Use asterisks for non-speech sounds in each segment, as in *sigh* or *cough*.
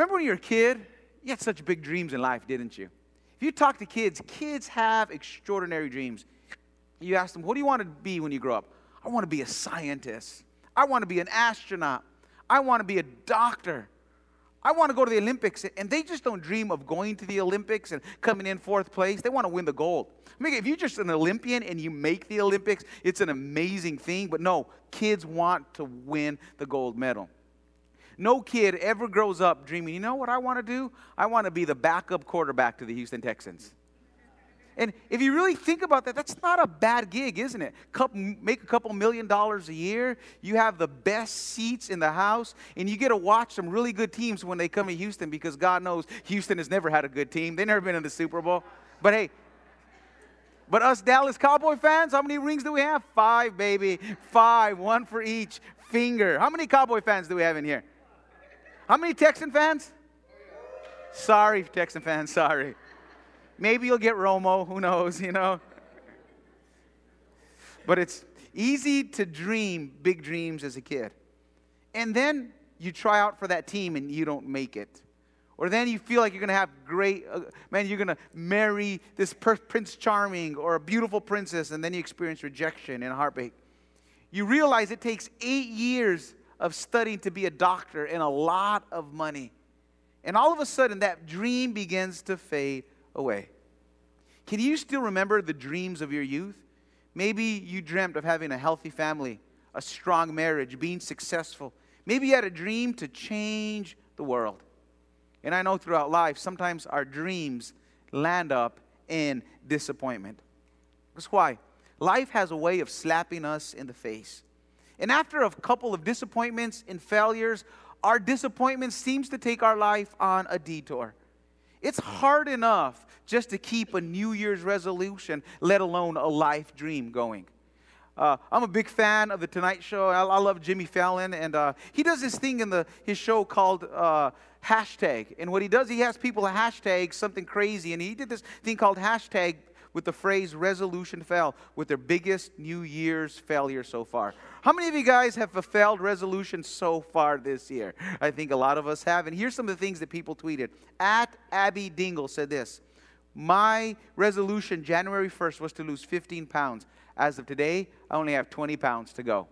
Remember when you were a kid? You had such big dreams in life, didn't you? If you talk to kids, kids have extraordinary dreams. You ask them, What do you want to be when you grow up? I want to be a scientist. I want to be an astronaut. I want to be a doctor. I want to go to the Olympics. And they just don't dream of going to the Olympics and coming in fourth place. They want to win the gold. I mean, if you're just an Olympian and you make the Olympics, it's an amazing thing. But no, kids want to win the gold medal. No kid ever grows up dreaming, you know what I want to do? I want to be the backup quarterback to the Houston Texans. And if you really think about that, that's not a bad gig, isn't it? Couple, make a couple million dollars a year. You have the best seats in the house, and you get to watch some really good teams when they come to Houston because God knows Houston has never had a good team. They've never been in the Super Bowl. But hey, but us Dallas Cowboy fans, how many rings do we have? Five, baby. Five, one for each finger. How many Cowboy fans do we have in here? How many Texan fans? Sorry, Texan fans, sorry. Maybe you'll get Romo, who knows, you know? But it's easy to dream big dreams as a kid. And then you try out for that team and you don't make it. Or then you feel like you're going to have great, uh, man, you're going to marry this per- Prince Charming or a beautiful princess, and then you experience rejection and heartbreak. You realize it takes eight years of studying to be a doctor and a lot of money. And all of a sudden, that dream begins to fade away. Can you still remember the dreams of your youth? Maybe you dreamt of having a healthy family, a strong marriage, being successful. Maybe you had a dream to change the world. And I know throughout life, sometimes our dreams land up in disappointment. That's why life has a way of slapping us in the face. And after a couple of disappointments and failures, our disappointment seems to take our life on a detour. It's hard enough just to keep a New Year's resolution, let alone a life dream going. Uh, I'm a big fan of the Tonight Show. I, I love Jimmy Fallon, and uh, he does this thing in the, his show called uh, hashtag. And what he does, he has people hashtag something crazy, and he did this thing called hashtag with the phrase resolution fail with their biggest New Year's failure so far. How many of you guys have failed resolution so far this year? I think a lot of us have. And here's some of the things that people tweeted. At Abby Dingle said this My resolution January 1st was to lose 15 pounds. As of today, I only have 20 pounds to go.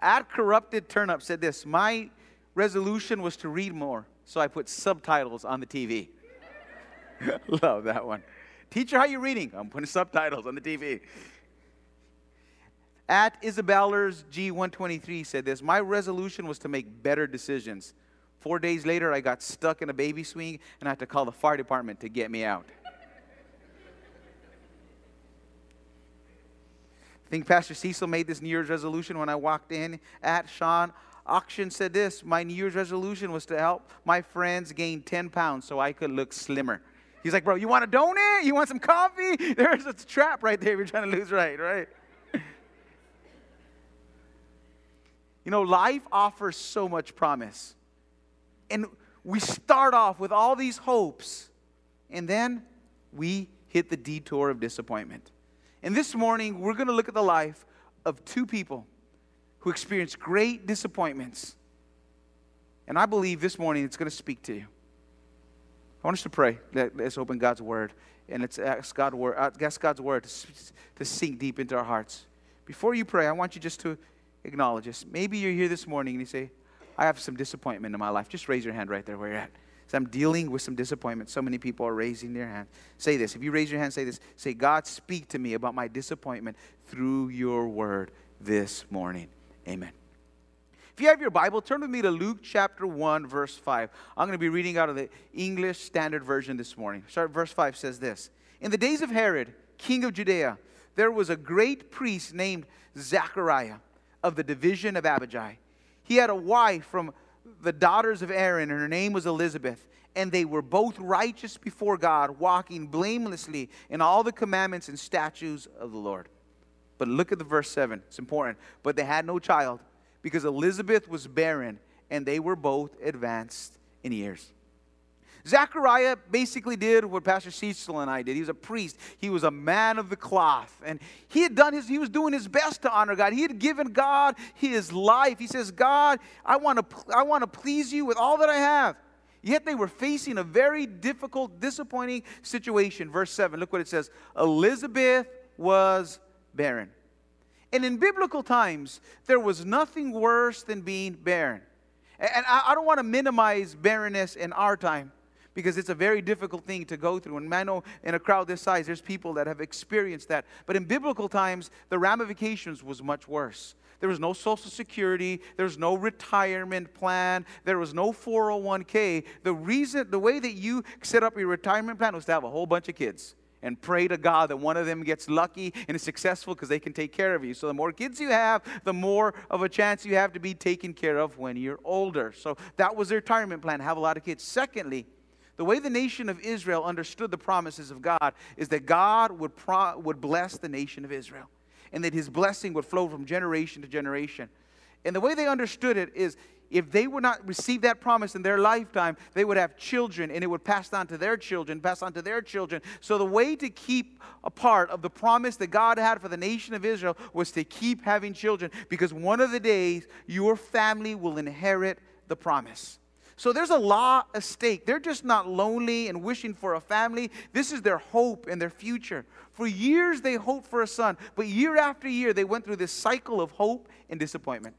At Corrupted Turnip said this My resolution was to read more so I put subtitles on the TV. *laughs* Love that one. Teacher, how you reading? I'm putting subtitles on the TV. At Isabellers G123 said this My resolution was to make better decisions. Four days later, I got stuck in a baby swing and I had to call the fire department to get me out. I think Pastor Cecil made this New Year's resolution when I walked in at Sean. Auction said this My New Year's resolution was to help my friends gain 10 pounds so I could look slimmer. He's like, Bro, you want a donut? You want some coffee? *laughs* There's a trap right there if you're trying to lose weight, right? *laughs* you know, life offers so much promise. And we start off with all these hopes, and then we hit the detour of disappointment. And this morning, we're going to look at the life of two people who experienced great disappointments. And I believe this morning it's going to speak to you. I want us to pray. Let's open God's word and let's ask, God word, uh, ask God's word to, to sink deep into our hearts. Before you pray, I want you just to acknowledge this. Maybe you're here this morning and you say, I have some disappointment in my life. Just raise your hand right there where you're at. So I'm dealing with some disappointment. So many people are raising their hand. Say this. If you raise your hand, say this. Say, God, speak to me about my disappointment through your word this morning. Amen. If you have your Bible, turn with me to Luke chapter 1, verse 5. I'm going to be reading out of the English Standard Version this morning. Start verse 5 says this In the days of Herod, king of Judea, there was a great priest named Zechariah of the division of Abijah. He had a wife from the daughters of Aaron, and her name was Elizabeth. And they were both righteous before God, walking blamelessly in all the commandments and statutes of the Lord. But look at the verse 7. It's important. But they had no child because Elizabeth was barren and they were both advanced in years. Zechariah basically did what Pastor Cecil and I did. He was a priest. He was a man of the cloth. And he had done his, he was doing his best to honor God. He had given God his life. He says, God, I want to, I want to please you with all that I have. Yet they were facing a very difficult, disappointing situation. Verse 7, look what it says Elizabeth was barren. And in biblical times, there was nothing worse than being barren. And I don't want to minimize barrenness in our time because it's a very difficult thing to go through. And I know in a crowd this size, there's people that have experienced that. But in biblical times, the ramifications was much worse. There was no Social Security. There was no retirement plan. There was no 401k. The reason, the way that you set up your retirement plan was to have a whole bunch of kids and pray to God that one of them gets lucky and is successful because they can take care of you. So the more kids you have, the more of a chance you have to be taken care of when you're older. So that was their retirement plan, have a lot of kids. Secondly, the way the nation of Israel understood the promises of God is that God would, pro- would bless the nation of Israel and that his blessing would flow from generation to generation. And the way they understood it is if they would not receive that promise in their lifetime, they would have children and it would pass on to their children, pass on to their children. So the way to keep a part of the promise that God had for the nation of Israel was to keep having children because one of the days your family will inherit the promise. So there's a lot at stake. They're just not lonely and wishing for a family. This is their hope and their future. For years, they hoped for a son, but year after year, they went through this cycle of hope and disappointment.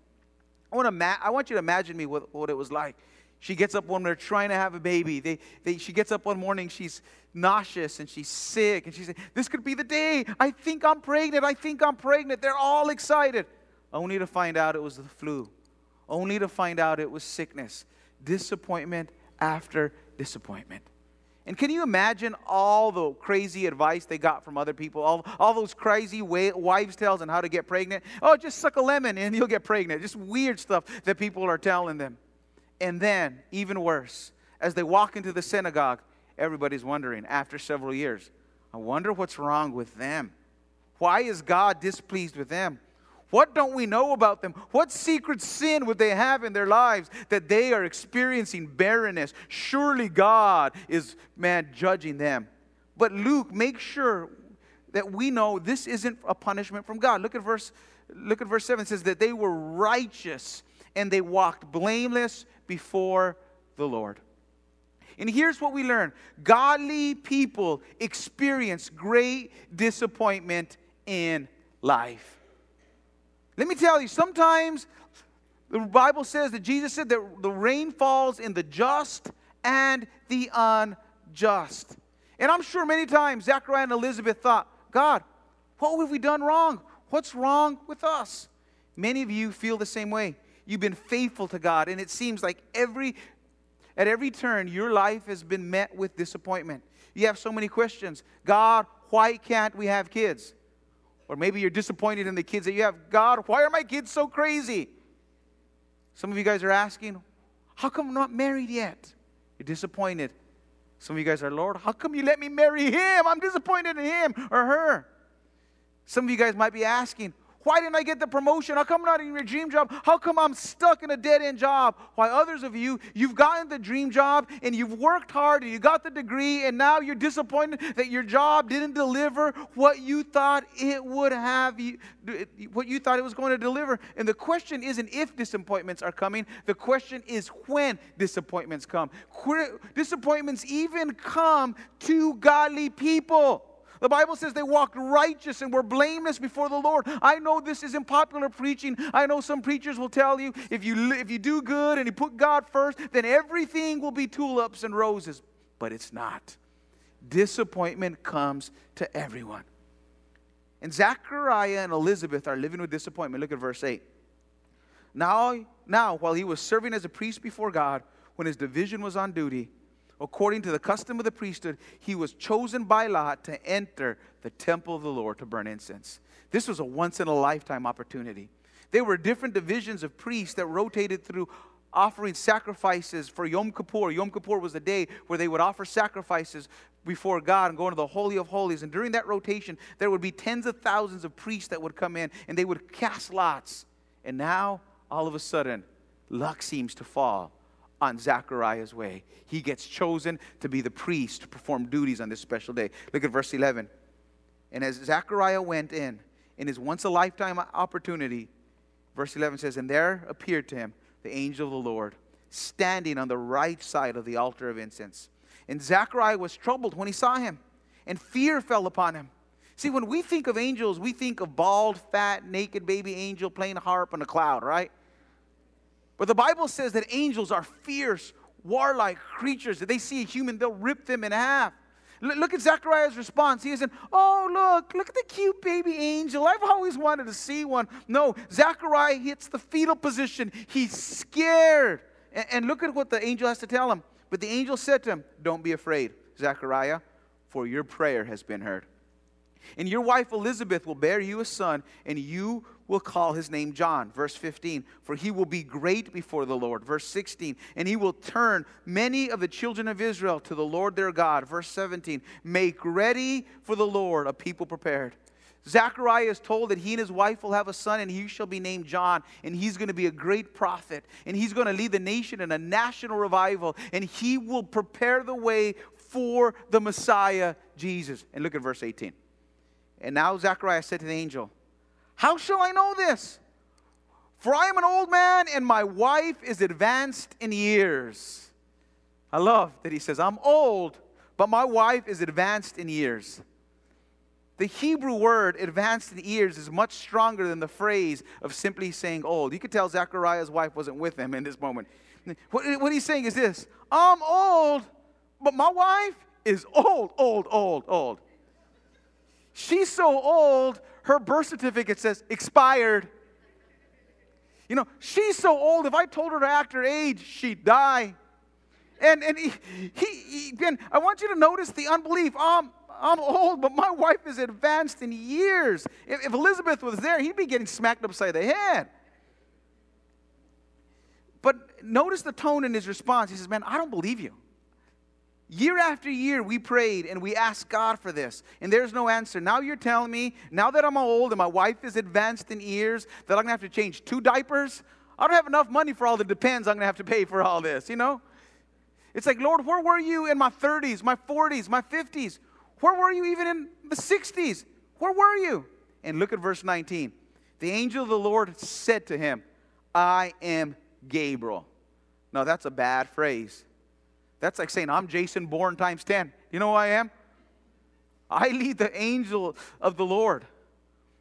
I want, to ma- I want you to imagine me what, what it was like. She gets up when they're trying to have a baby. They, they, she gets up one morning, she's nauseous and she's sick, and she says, This could be the day. I think I'm pregnant. I think I'm pregnant. They're all excited. Only to find out it was the flu, only to find out it was sickness disappointment after disappointment. And can you imagine all the crazy advice they got from other people? All, all those crazy wives' tales on how to get pregnant? Oh, just suck a lemon and you'll get pregnant. Just weird stuff that people are telling them. And then, even worse, as they walk into the synagogue, everybody's wondering after several years, I wonder what's wrong with them. Why is God displeased with them? What don't we know about them? What secret sin would they have in their lives that they are experiencing barrenness? Surely God is, man, judging them. But Luke makes sure that we know this isn't a punishment from God. Look at verse, look at verse 7. It says that they were righteous and they walked blameless before the Lord. And here's what we learn godly people experience great disappointment in life. Let me tell you, sometimes the Bible says that Jesus said that the rain falls in the just and the unjust. And I'm sure many times Zechariah and Elizabeth thought, God, what have we done wrong? What's wrong with us? Many of you feel the same way. You've been faithful to God, and it seems like every at every turn your life has been met with disappointment. You have so many questions. God, why can't we have kids? Or maybe you're disappointed in the kids that you have. God, why are my kids so crazy? Some of you guys are asking, how come I'm not married yet? You're disappointed. Some of you guys are, Lord, how come you let me marry him? I'm disappointed in him or her. Some of you guys might be asking, why didn't I get the promotion? How come I'm not in your dream job? How come I'm stuck in a dead end job? Why others of you, you've gotten the dream job and you've worked hard and you got the degree and now you're disappointed that your job didn't deliver what you thought it would have, what you thought it was going to deliver. And the question isn't if disappointments are coming, the question is when disappointments come. Disappointments even come to godly people. The Bible says they walked righteous and were blameless before the Lord. I know this is unpopular preaching. I know some preachers will tell you if you, if you do good and you put God first, then everything will be tulips and roses. But it's not. Disappointment comes to everyone. And Zechariah and Elizabeth are living with disappointment. Look at verse 8. Now, now, while he was serving as a priest before God, when his division was on duty, according to the custom of the priesthood, he was chosen by Lot to enter the temple of the Lord to burn incense. This was a once in a lifetime opportunity. There were different divisions of priests that rotated through offering sacrifices for Yom Kippur. Yom Kippur was a day where they would offer sacrifices before God and go into the Holy of Holies. And during that rotation, there would be tens of thousands of priests that would come in and they would cast lots. And now, all of a sudden, luck seems to fall on Zechariah's way. He gets chosen to be the priest to perform duties on this special day. Look at verse 11. And as Zechariah went in, in his once a lifetime opportunity, verse 11 says, And there appeared to him the angel of the Lord, standing on the right side of the altar of incense. And Zechariah was troubled when he saw him, and fear fell upon him. See, when we think of angels, we think of bald, fat, naked baby angel playing a harp on a cloud, right? But the Bible says that angels are fierce, warlike creatures. If they see a human, they'll rip them in half. Look at Zechariah's response. He isn't, oh, look, look at the cute baby angel. I've always wanted to see one. No, Zechariah hits the fetal position. He's scared. And look at what the angel has to tell him. But the angel said to him, Don't be afraid, Zechariah, for your prayer has been heard. And your wife Elizabeth will bear you a son, and you will call his name John. Verse 15, for he will be great before the Lord. Verse 16, and he will turn many of the children of Israel to the Lord their God. Verse 17, make ready for the Lord a people prepared. Zechariah is told that he and his wife will have a son, and he shall be named John, and he's going to be a great prophet, and he's going to lead the nation in a national revival, and he will prepare the way for the Messiah, Jesus. And look at verse 18. And now Zechariah said to the angel, How shall I know this? For I am an old man and my wife is advanced in years. I love that he says, I'm old, but my wife is advanced in years. The Hebrew word advanced in years is much stronger than the phrase of simply saying old. You could tell Zechariah's wife wasn't with him in this moment. What, what he's saying is this I'm old, but my wife is old, old, old, old. She's so old, her birth certificate says expired. You know, she's so old, if I told her to act her age, she'd die. And, and he, he, again, I want you to notice the unbelief. Um, I'm old, but my wife is advanced in years. If, if Elizabeth was there, he'd be getting smacked upside the head. But notice the tone in his response. He says, Man, I don't believe you. Year after year, we prayed and we asked God for this, and there's no answer. Now you're telling me, now that I'm old and my wife is advanced in years, that I'm gonna have to change two diapers? I don't have enough money for all the depends I'm gonna have to pay for all this, you know? It's like, Lord, where were you in my 30s, my 40s, my 50s? Where were you even in the 60s? Where were you? And look at verse 19. The angel of the Lord said to him, I am Gabriel. Now, that's a bad phrase. That's like saying, I'm Jason Bourne times 10. You know who I am? I lead the angel of the Lord.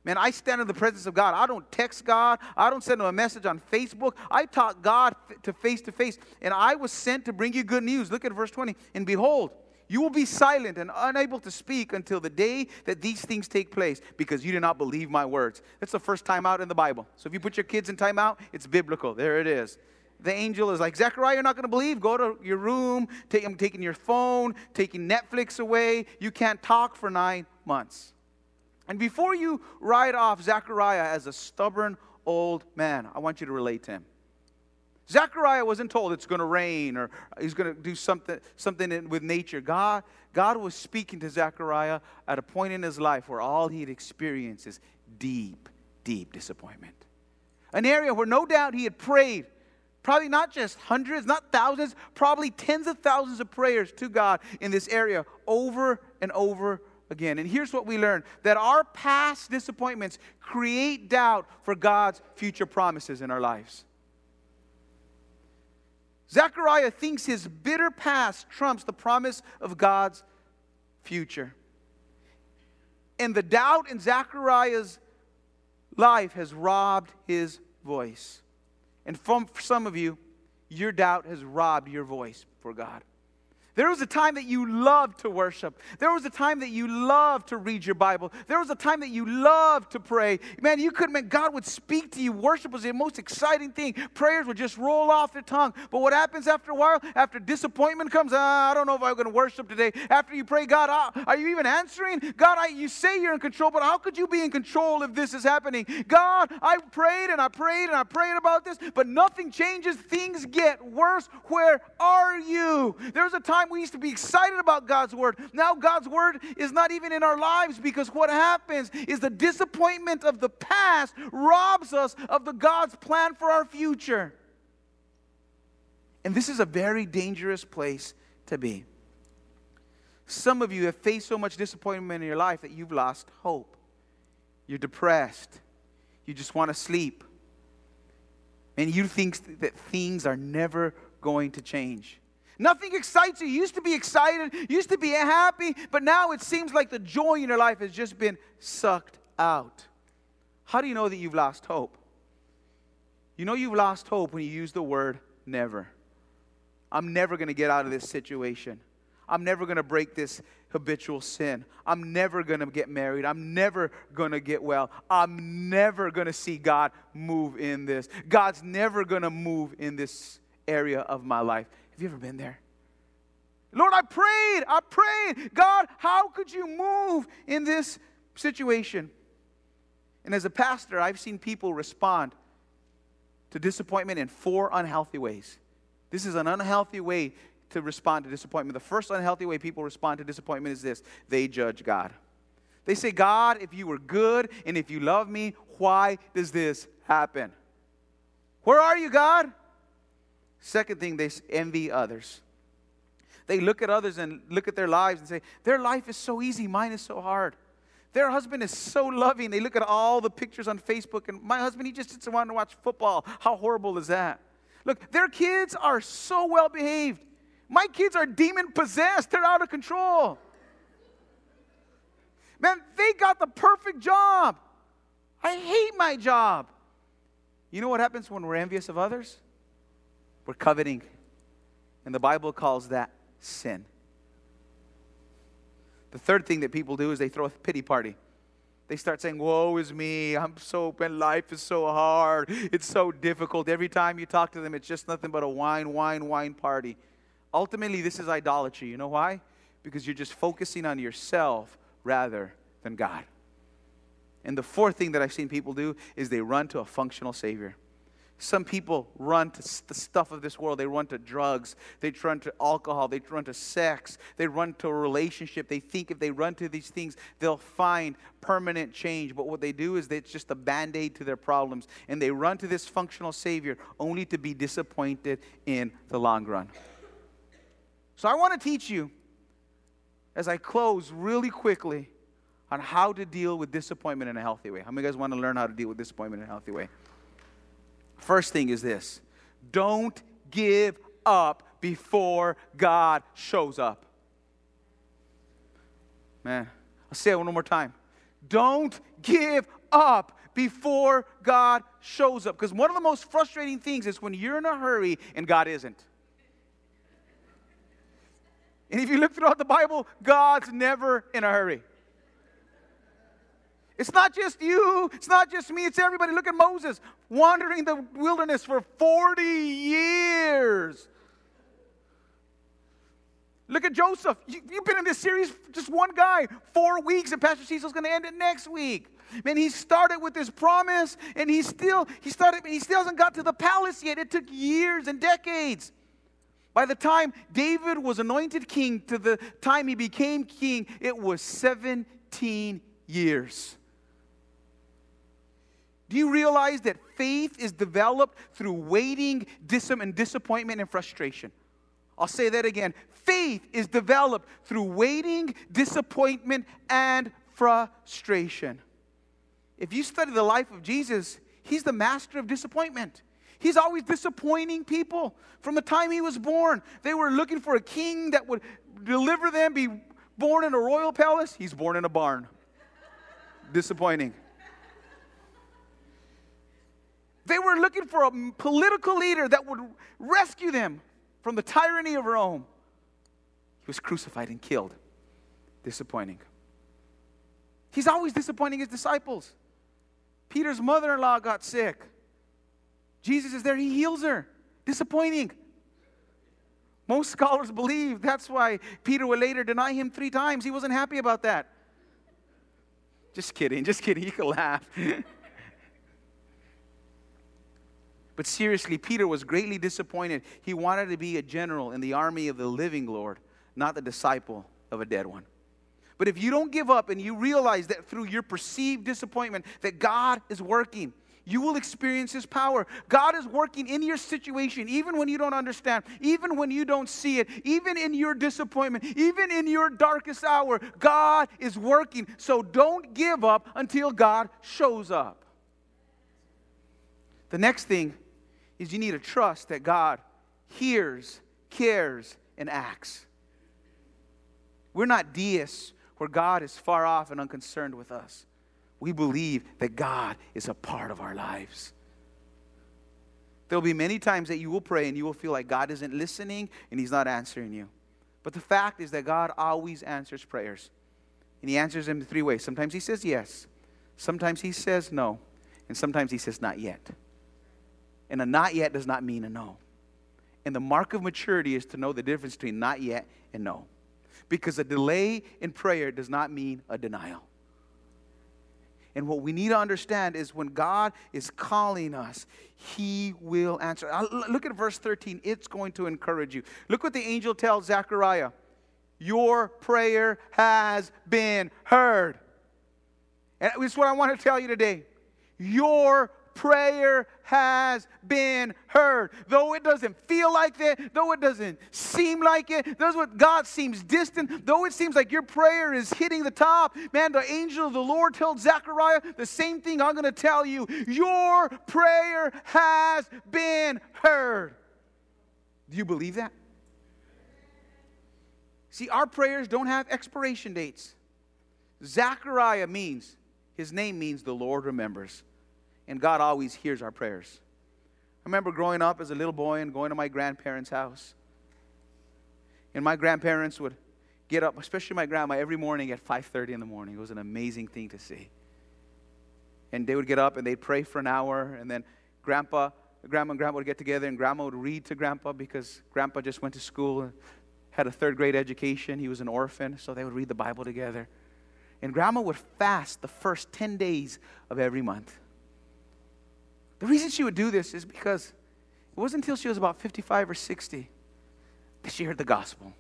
Man, I stand in the presence of God. I don't text God. I don't send him a message on Facebook. I talk God to face to face. And I was sent to bring you good news. Look at verse 20. And behold, you will be silent and unable to speak until the day that these things take place because you do not believe my words. That's the first time out in the Bible. So if you put your kids in timeout, it's biblical. There it is the angel is like, Zechariah, you're not going to believe. Go to your room. Take, I'm taking your phone, taking Netflix away. You can't talk for nine months. And before you write off Zechariah as a stubborn old man, I want you to relate to him. Zechariah wasn't told it's going to rain or he's going to do something, something in, with nature. God, God was speaking to Zechariah at a point in his life where all he had experienced is deep, deep disappointment. An area where no doubt he had prayed Probably not just hundreds, not thousands, probably tens of thousands of prayers to God in this area over and over again. And here's what we learn that our past disappointments create doubt for God's future promises in our lives. Zechariah thinks his bitter past trumps the promise of God's future. And the doubt in Zechariah's life has robbed his voice. And from some of you, your doubt has robbed your voice for God. There was a time that you loved to worship. There was a time that you loved to read your Bible. There was a time that you loved to pray. Man, you couldn't, man, God would speak to you. Worship was the most exciting thing. Prayers would just roll off your tongue. But what happens after a while? After disappointment comes, ah, I don't know if I'm going to worship today. After you pray, God, ah, are you even answering? God, I, you say you're in control, but how could you be in control if this is happening? God, I prayed and I prayed and I prayed about this, but nothing changes. Things get worse. Where are you? There was a time time we used to be excited about God's word. Now God's word is not even in our lives because what happens is the disappointment of the past robs us of the God's plan for our future. And this is a very dangerous place to be. Some of you have faced so much disappointment in your life that you've lost hope. You're depressed. You just want to sleep. And you think that things are never going to change. Nothing excites you. You used to be excited, used to be happy, but now it seems like the joy in your life has just been sucked out. How do you know that you've lost hope? You know you've lost hope when you use the word never. I'm never going to get out of this situation. I'm never going to break this habitual sin. I'm never going to get married. I'm never going to get well. I'm never going to see God move in this. God's never going to move in this area of my life. Have you ever been there? Lord, I prayed. I prayed. God, how could you move in this situation? And as a pastor, I've seen people respond to disappointment in four unhealthy ways. This is an unhealthy way to respond to disappointment. The first unhealthy way people respond to disappointment is this they judge God. They say, God, if you were good and if you love me, why does this happen? Where are you, God? Second thing, they envy others. They look at others and look at their lives and say, Their life is so easy, mine is so hard. Their husband is so loving. They look at all the pictures on Facebook, and my husband, he just sits around and watch football. How horrible is that? Look, their kids are so well behaved. My kids are demon possessed, they're out of control. Man, they got the perfect job. I hate my job. You know what happens when we're envious of others? We're coveting. And the Bible calls that sin. The third thing that people do is they throw a pity party. They start saying, Woe is me. I'm so, man, life is so hard. It's so difficult. Every time you talk to them, it's just nothing but a whine, whine, whine party. Ultimately, this is idolatry. You know why? Because you're just focusing on yourself rather than God. And the fourth thing that I've seen people do is they run to a functional Savior. Some people run to the stuff of this world. They run to drugs. They run to alcohol. They run to sex. They run to a relationship. They think if they run to these things, they'll find permanent change. But what they do is it's just a band aid to their problems. And they run to this functional Savior only to be disappointed in the long run. So I want to teach you, as I close really quickly, on how to deal with disappointment in a healthy way. How many guys want to learn how to deal with disappointment in a healthy way? First thing is this don't give up before God shows up. Man, I'll say it one more time. Don't give up before God shows up. Because one of the most frustrating things is when you're in a hurry and God isn't. And if you look throughout the Bible, God's never in a hurry. It's not just you, it's not just me, it's everybody. Look at Moses wandering the wilderness for 40 years. Look at Joseph. You, have been in this series, just one guy, four weeks, and Pastor Cecil's going to end it next week. Man, he started with this promise, and he still he started. He still hasn't got to the palace yet. It took years and decades. By the time David was anointed king to the time he became king, it was 17 years. Do you realize that faith is developed through waiting, and disappointment and frustration? I'll say that again. Faith is developed through waiting, disappointment, and frustration. If you study the life of Jesus, he's the master of disappointment. He's always disappointing people. From the time he was born, they were looking for a king that would deliver them, be born in a royal palace. He's born in a barn. Disappointing. They were looking for a political leader that would rescue them from the tyranny of Rome. He was crucified and killed. Disappointing. He's always disappointing his disciples. Peter's mother in law got sick. Jesus is there, he heals her. Disappointing. Most scholars believe that's why Peter would later deny him three times. He wasn't happy about that. Just kidding, just kidding. You can laugh. *laughs* But seriously, Peter was greatly disappointed. He wanted to be a general in the army of the living Lord, not the disciple of a dead one. But if you don't give up and you realize that through your perceived disappointment that God is working, you will experience His power. God is working in your situation, even when you don't understand, even when you don't see it, even in your disappointment, even in your darkest hour. God is working. So don't give up until God shows up. The next thing is you need to trust that God hears, cares, and acts. We're not deists where God is far off and unconcerned with us we believe that God is a part of our lives. There'll be many times that you will pray and you will feel like God isn't listening and He's not answering you. But the fact is that God always answers prayers. And He answers them in three ways. Sometimes He says yes, sometimes He says no, and sometimes He says not yet. And a not yet does not mean a no. And the mark of maturity is to know the difference between not yet and no. Because a delay in prayer does not mean a denial. And what we need to understand is when God is calling us, He will answer. Look at verse 13. It's going to encourage you. Look what the angel tells Zechariah Your prayer has been heard. And is what I want to tell you today. Your prayer has been heard. Though it doesn't feel like it, though it doesn't seem like it, though what God seems distant, though it seems like your prayer is hitting the top, man, the angel of the Lord told Zechariah the same thing I'm going to tell you. Your prayer has been heard. Do you believe that? See, our prayers don't have expiration dates. Zechariah means, his name means the Lord remembers and God always hears our prayers. I remember growing up as a little boy and going to my grandparents' house. And my grandparents would get up, especially my grandma, every morning at 5:30 in the morning. It was an amazing thing to see. And they would get up and they'd pray for an hour, and then grandpa, grandma and grandpa would get together, and grandma would read to grandpa because grandpa just went to school and had a third grade education. He was an orphan, so they would read the Bible together. And grandma would fast the first 10 days of every month. The reason she would do this is because it wasn't until she was about 55 or 60 that she heard the gospel.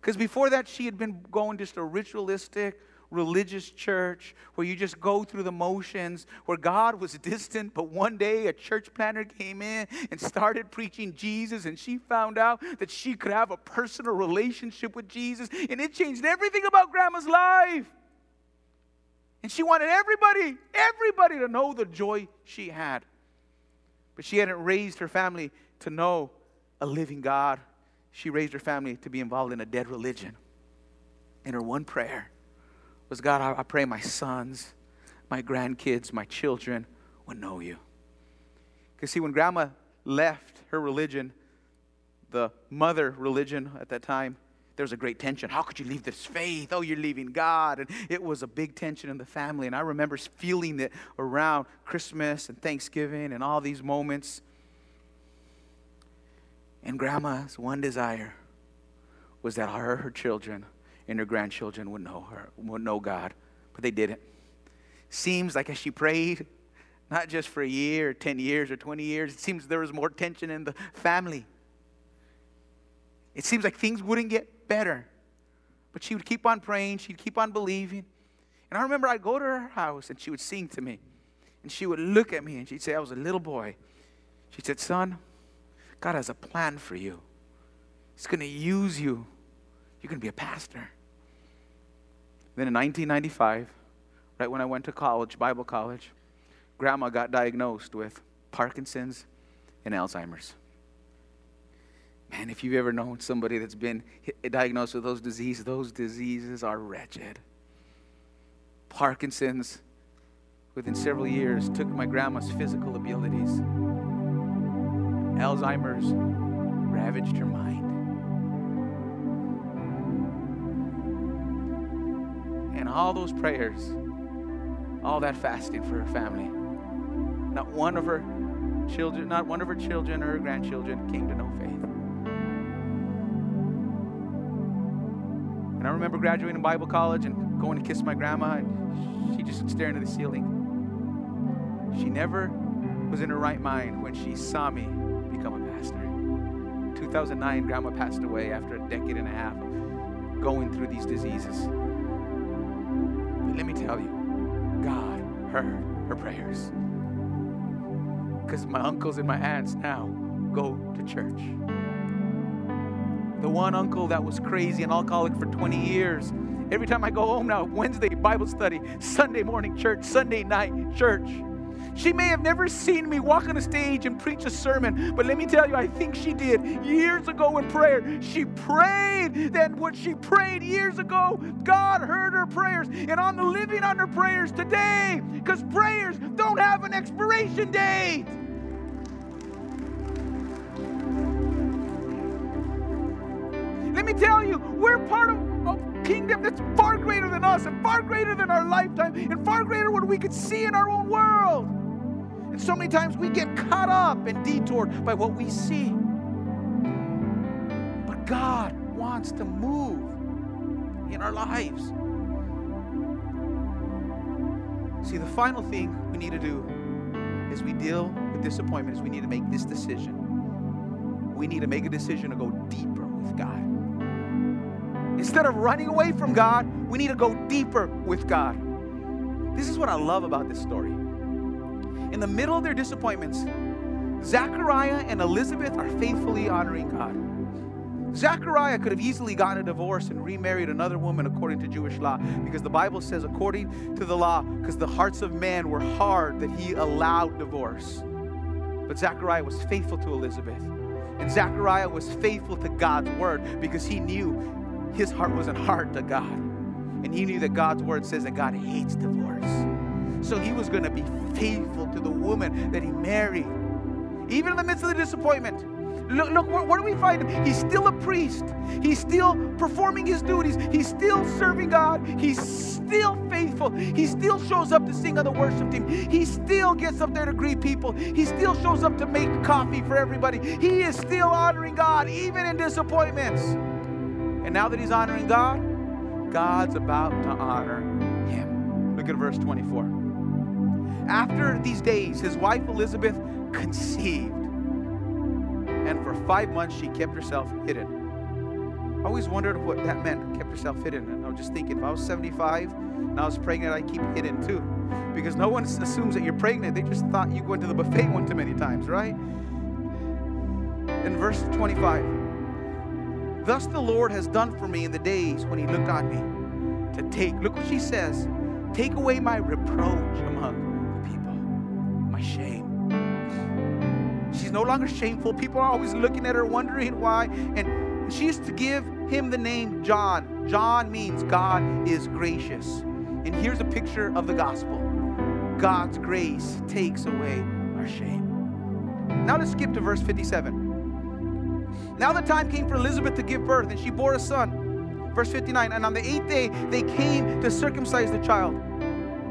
Because before that, she had been going just a ritualistic, religious church where you just go through the motions, where God was distant, but one day a church planter came in and started preaching Jesus, and she found out that she could have a personal relationship with Jesus, and it changed everything about Grandma's life. And she wanted everybody, everybody to know the joy she had. But she hadn't raised her family to know a living God. She raised her family to be involved in a dead religion. And her one prayer was God, I, I pray my sons, my grandkids, my children would know you. Because, see, when grandma left her religion, the mother religion at that time, there was a great tension. How could you leave this faith? Oh, you're leaving God. And it was a big tension in the family. And I remember feeling it around Christmas and Thanksgiving and all these moments. And grandma's one desire was that her, her children and her grandchildren would know her, would know God. But they didn't. Seems like as she prayed, not just for a year, or 10 years, or 20 years, it seems there was more tension in the family. It seems like things wouldn't get better. But she would keep on praying, she'd keep on believing. And I remember I'd go to her house and she would sing to me. And she would look at me and she'd say, I was a little boy. She said, Son, God has a plan for you. He's going to use you. You're going to be a pastor. Then in 1995, right when I went to college, Bible college, grandma got diagnosed with Parkinson's and Alzheimer's. Man, if you've ever known somebody that's been diagnosed with those diseases, those diseases are wretched. Parkinson's, within several years, took my grandma's physical abilities. Alzheimer's ravaged her mind. And all those prayers, all that fasting for her family, not one of her children, not one of her children or her grandchildren came to know faith. And I remember graduating Bible college and going to kiss my grandma, and she just staring at the ceiling. She never was in her right mind when she saw me become a pastor. 2009, grandma passed away after a decade and a half of going through these diseases. But let me tell you, God heard her prayers. because my uncles and my aunts now go to church. The one uncle that was crazy and alcoholic for 20 years. Every time I go home now, Wednesday Bible study, Sunday morning church, Sunday night church. She may have never seen me walk on a stage and preach a sermon, but let me tell you, I think she did years ago in prayer. She prayed that what she prayed years ago, God heard her prayers. And I'm living on her prayers today because prayers don't have an expiration date. Let me tell you, we're part of a kingdom that's far greater than us and far greater than our lifetime and far greater than what we could see in our own world. And so many times we get caught up and detoured by what we see. But God wants to move in our lives. See, the final thing we need to do as we deal with disappointment is we need to make this decision. We need to make a decision to go deeper with God. Instead of running away from God, we need to go deeper with God. This is what I love about this story in the middle of their disappointments, Zechariah and Elizabeth are faithfully honoring God. Zechariah could have easily gotten a divorce and remarried another woman according to Jewish law because the Bible says, according to the law, because the hearts of man were hard, that he allowed divorce. But Zechariah was faithful to Elizabeth. And Zechariah was faithful to God's word because he knew his heart wasn't hard to God. And he knew that God's word says that God hates divorce. So he was going to be faithful to the woman that he married. Even in the midst of the disappointment. Look, look where, where, do we find him? He's still a priest. He's still performing his duties. He's still serving God. He's still faithful. He still shows up to sing on the worship team. He still gets up there to greet people. He still shows up to make coffee for everybody. He is still honoring God, even in disappointments. And now that he's honoring God, God's about to honor him. Look at verse 24. After these days, his wife Elizabeth conceived. And for five months, she kept herself hidden. I always wondered what that meant, kept herself hidden. And I was just thinking, if I was 75 and I was pregnant, I'd keep hidden too. Because no one assumes that you're pregnant. They just thought you went to the buffet one too many times, right? In verse 25, thus the Lord has done for me in the days when he looked on me to take, look what she says, take away my reproach among the people, my shame. She's no longer shameful. People are always looking at her, wondering why. And she used to give him the name John. John means God is gracious. And here's a picture of the gospel God's grace takes away our shame. Now let's skip to verse 57. Now the time came for Elizabeth to give birth, and she bore a son. Verse 59 And on the eighth day, they came to circumcise the child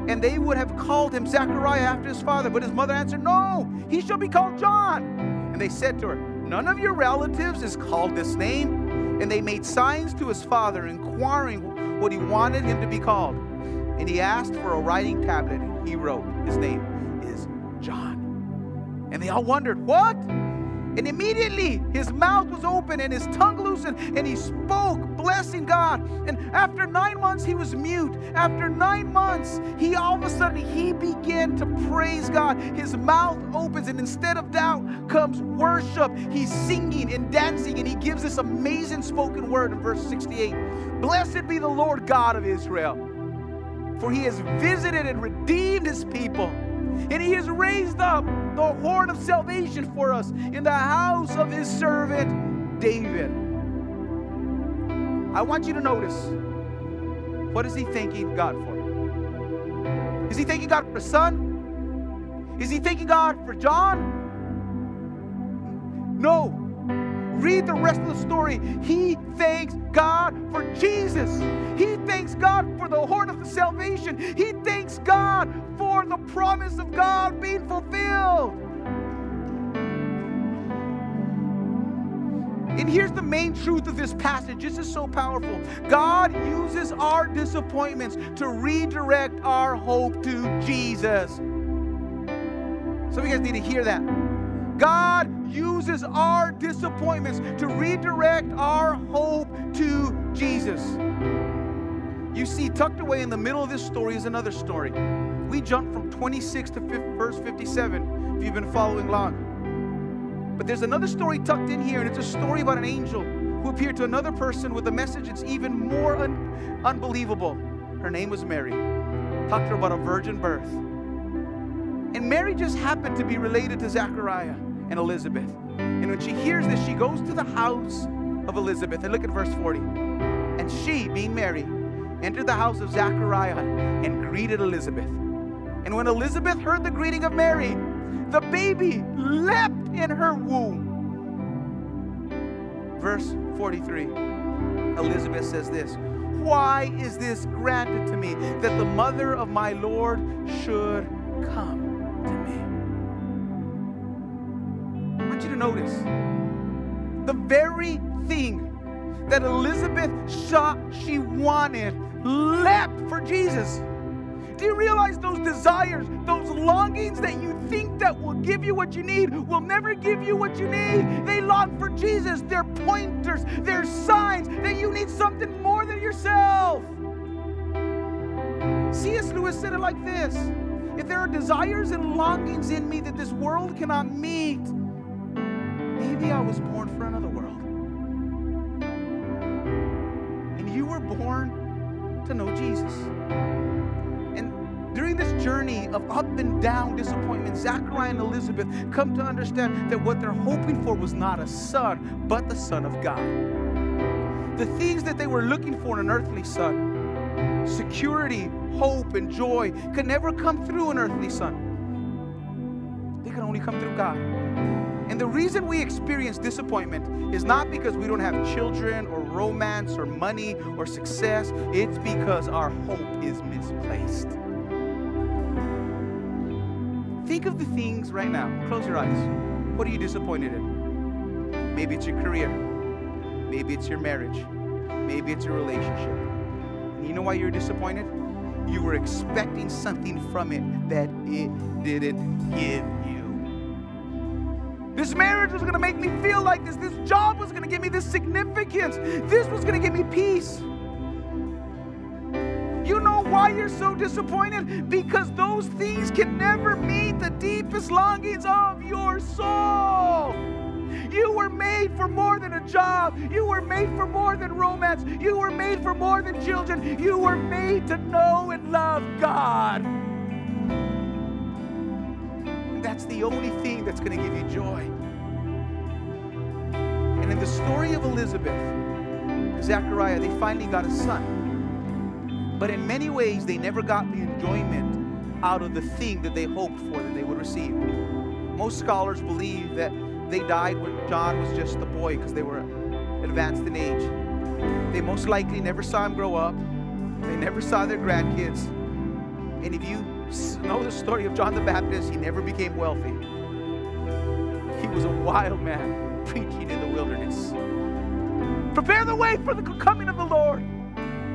and they would have called him Zechariah after his father. But his mother answered, No, he shall be called John. And they said to her, None of your relatives is called this name. And they made signs to his father, inquiring what he wanted him to be called. And he asked for a writing tablet, and he wrote, His name is John. And they all wondered, What? And immediately his mouth was open and his tongue loosened, and he spoke, blessing God. And after nine months, he was mute. After nine months, he all of a sudden he began to praise God. His mouth opens, and instead of doubt comes worship. He's singing and dancing, and he gives this amazing spoken word in verse 68. Blessed be the Lord God of Israel, for he has visited and redeemed his people and he has raised up the horn of salvation for us in the house of his servant David. I want you to notice what is he thanking God for? Is he thanking God for a son? Is he thanking God for John? No. Read the rest of the story. He thanks God for Jesus. He thanks God for the horn of the salvation. He thanks God for the promise of God being fulfilled. And here's the main truth of this passage. This is so powerful. God uses our disappointments to redirect our hope to Jesus. Some of you guys need to hear that. God uses our disappointments to redirect our hope to Jesus. You see, tucked away in the middle of this story is another story. We jump from 26 to 5, verse 57 if you've been following along. But there's another story tucked in here, and it's a story about an angel who appeared to another person with a message that's even more un- unbelievable. Her name was Mary. Talked to her about a virgin birth. And Mary just happened to be related to Zechariah and Elizabeth. And when she hears this, she goes to the house of Elizabeth. And look at verse 40. And she, being Mary, entered the house of Zechariah and greeted Elizabeth. And when Elizabeth heard the greeting of Mary, the baby leapt in her womb. Verse 43 Elizabeth says this Why is this granted to me that the mother of my Lord should come to me? I want you to notice the very thing that Elizabeth saw she wanted leapt for Jesus. Do you realize those desires, those longings that you think that will give you what you need will never give you what you need? They long for Jesus. They're pointers, they're signs that you need something more than yourself. C.S. Lewis said it like this If there are desires and longings in me that this world cannot meet, maybe I was born for another world. And you were born to know Jesus. During this journey of up and down disappointment, Zechariah and Elizabeth come to understand that what they're hoping for was not a son, but the Son of God. The things that they were looking for in an earthly son, security, hope, and joy, could never come through an earthly son. They could only come through God. And the reason we experience disappointment is not because we don't have children or romance or money or success, it's because our hope is misplaced. Think of the things right now. Close your eyes. What are you disappointed in? Maybe it's your career. Maybe it's your marriage. Maybe it's your relationship. And you know why you're disappointed? You were expecting something from it that it didn't give you. This marriage was going to make me feel like this. This job was going to give me this significance. This was going to give me peace. Why you're so disappointed? Because those things can never meet the deepest longings of your soul. You were made for more than a job. You were made for more than romance. You were made for more than children. You were made to know and love God. That's the only thing that's going to give you joy. And in the story of Elizabeth, Zechariah, they finally got a son. But in many ways, they never got the enjoyment out of the thing that they hoped for that they would receive. Most scholars believe that they died when John was just a boy because they were advanced in age. They most likely never saw him grow up. They never saw their grandkids. And if you know the story of John the Baptist, he never became wealthy. He was a wild man preaching in the wilderness. Prepare the way for the coming of the Lord.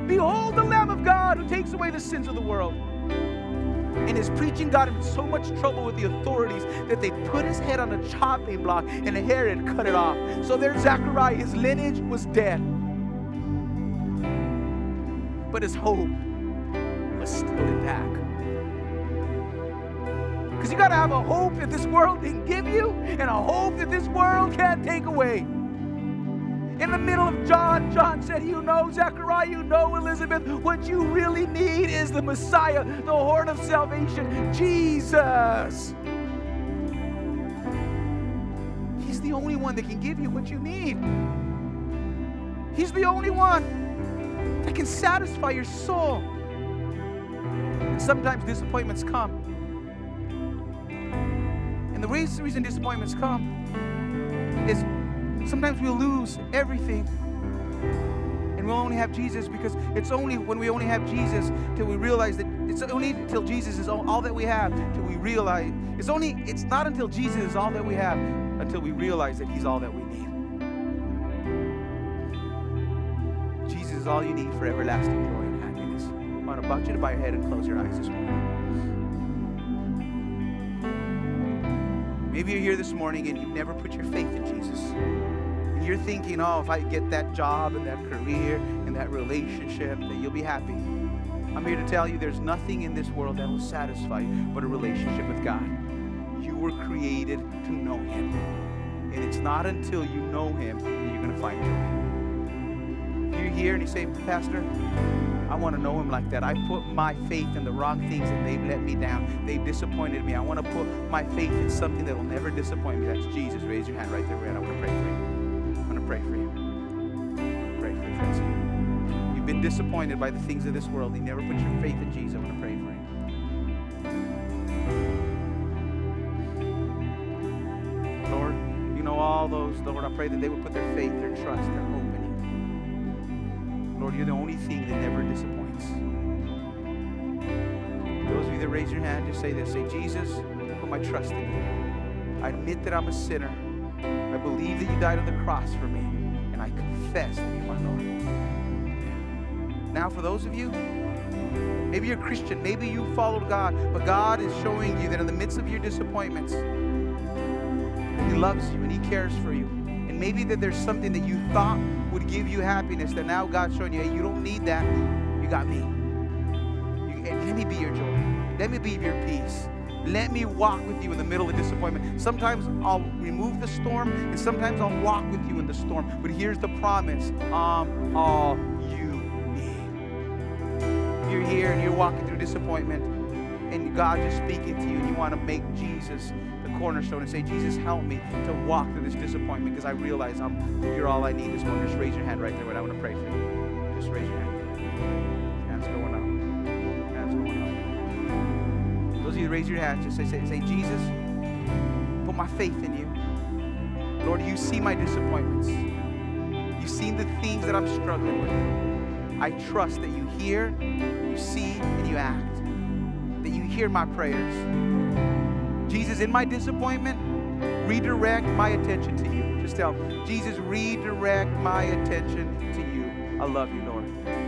Behold the Lamb of God who takes away the sins of the world. And his preaching got him in so much trouble with the authorities that they put his head on a chopping block and Herod cut it off. So there, Zechariah, his lineage was dead. But his hope was still intact. Because you got to have a hope that this world can give you and a hope that this world can't take away. In the middle of John, John said, You know, Zechariah, you know, Elizabeth, what you really need is the Messiah, the horn of salvation, Jesus. He's the only one that can give you what you need. He's the only one that can satisfy your soul. And sometimes disappointments come. And the reason disappointments come is sometimes we'll lose everything. And we'll only have Jesus because it's only when we only have Jesus till we realize that it's only until Jesus is all, that we have till we realize it's only it's not until Jesus is all that we have until we realize that he's all that we need. Jesus is all you need for everlasting joy and happiness. I want to you to bow your head and close your eyes this morning. Maybe you're here this morning and you've never put your faith in Jesus. You're thinking, oh, if I get that job and that career and that relationship, that you'll be happy. I'm here to tell you there's nothing in this world that will satisfy you but a relationship with God. You were created to know Him. And it's not until you know Him that you're going to find joy. You're here and you say, Pastor, I want to know Him like that. I put my faith in the wrong things and they've let me down. They've disappointed me. I want to put my faith in something that will never disappoint me. That's Jesus. Raise your hand right there. Man. I want to pray for you. Pray for you. Pray for you, friends. You've been disappointed by the things of this world. You never put your faith in Jesus. I want to pray for you. Lord, you know all those, Lord, I pray that they would put their faith, their trust, their hope in you. Lord, you're the only thing that never disappoints. Those of you that raise your hand, just say this. Say, Jesus, I put my trust in you. I admit that I'm a sinner. Believe that you died on the cross for me. And I confess that you're my Lord. Now, for those of you, maybe you're a Christian, maybe you followed God, but God is showing you that in the midst of your disappointments, He loves you and He cares for you. And maybe that there's something that you thought would give you happiness that now God's showing you, hey, you don't need that. You got me. You, let me be your joy. Let me be your peace. Let me walk with you in the middle of disappointment. Sometimes I'll remove the storm, and sometimes I'll walk with you in the storm. But here's the promise I'm all you need. You're here and you're walking through disappointment, and God just speaking to you, and you want to make Jesus the cornerstone and say, Jesus, help me to walk through this disappointment because I realize I'm you're all I need this morning. Just raise your hand right there. What I want to pray for you. Just raise your hand. Hands going up. Raise your hand, just say, say, say, Jesus, put my faith in you. Lord, you see my disappointments. You've seen the things that I'm struggling with. I trust that you hear, you see, and you act that you hear my prayers. Jesus, in my disappointment, redirect my attention to you. Just tell Jesus, redirect my attention to you. I love you, Lord.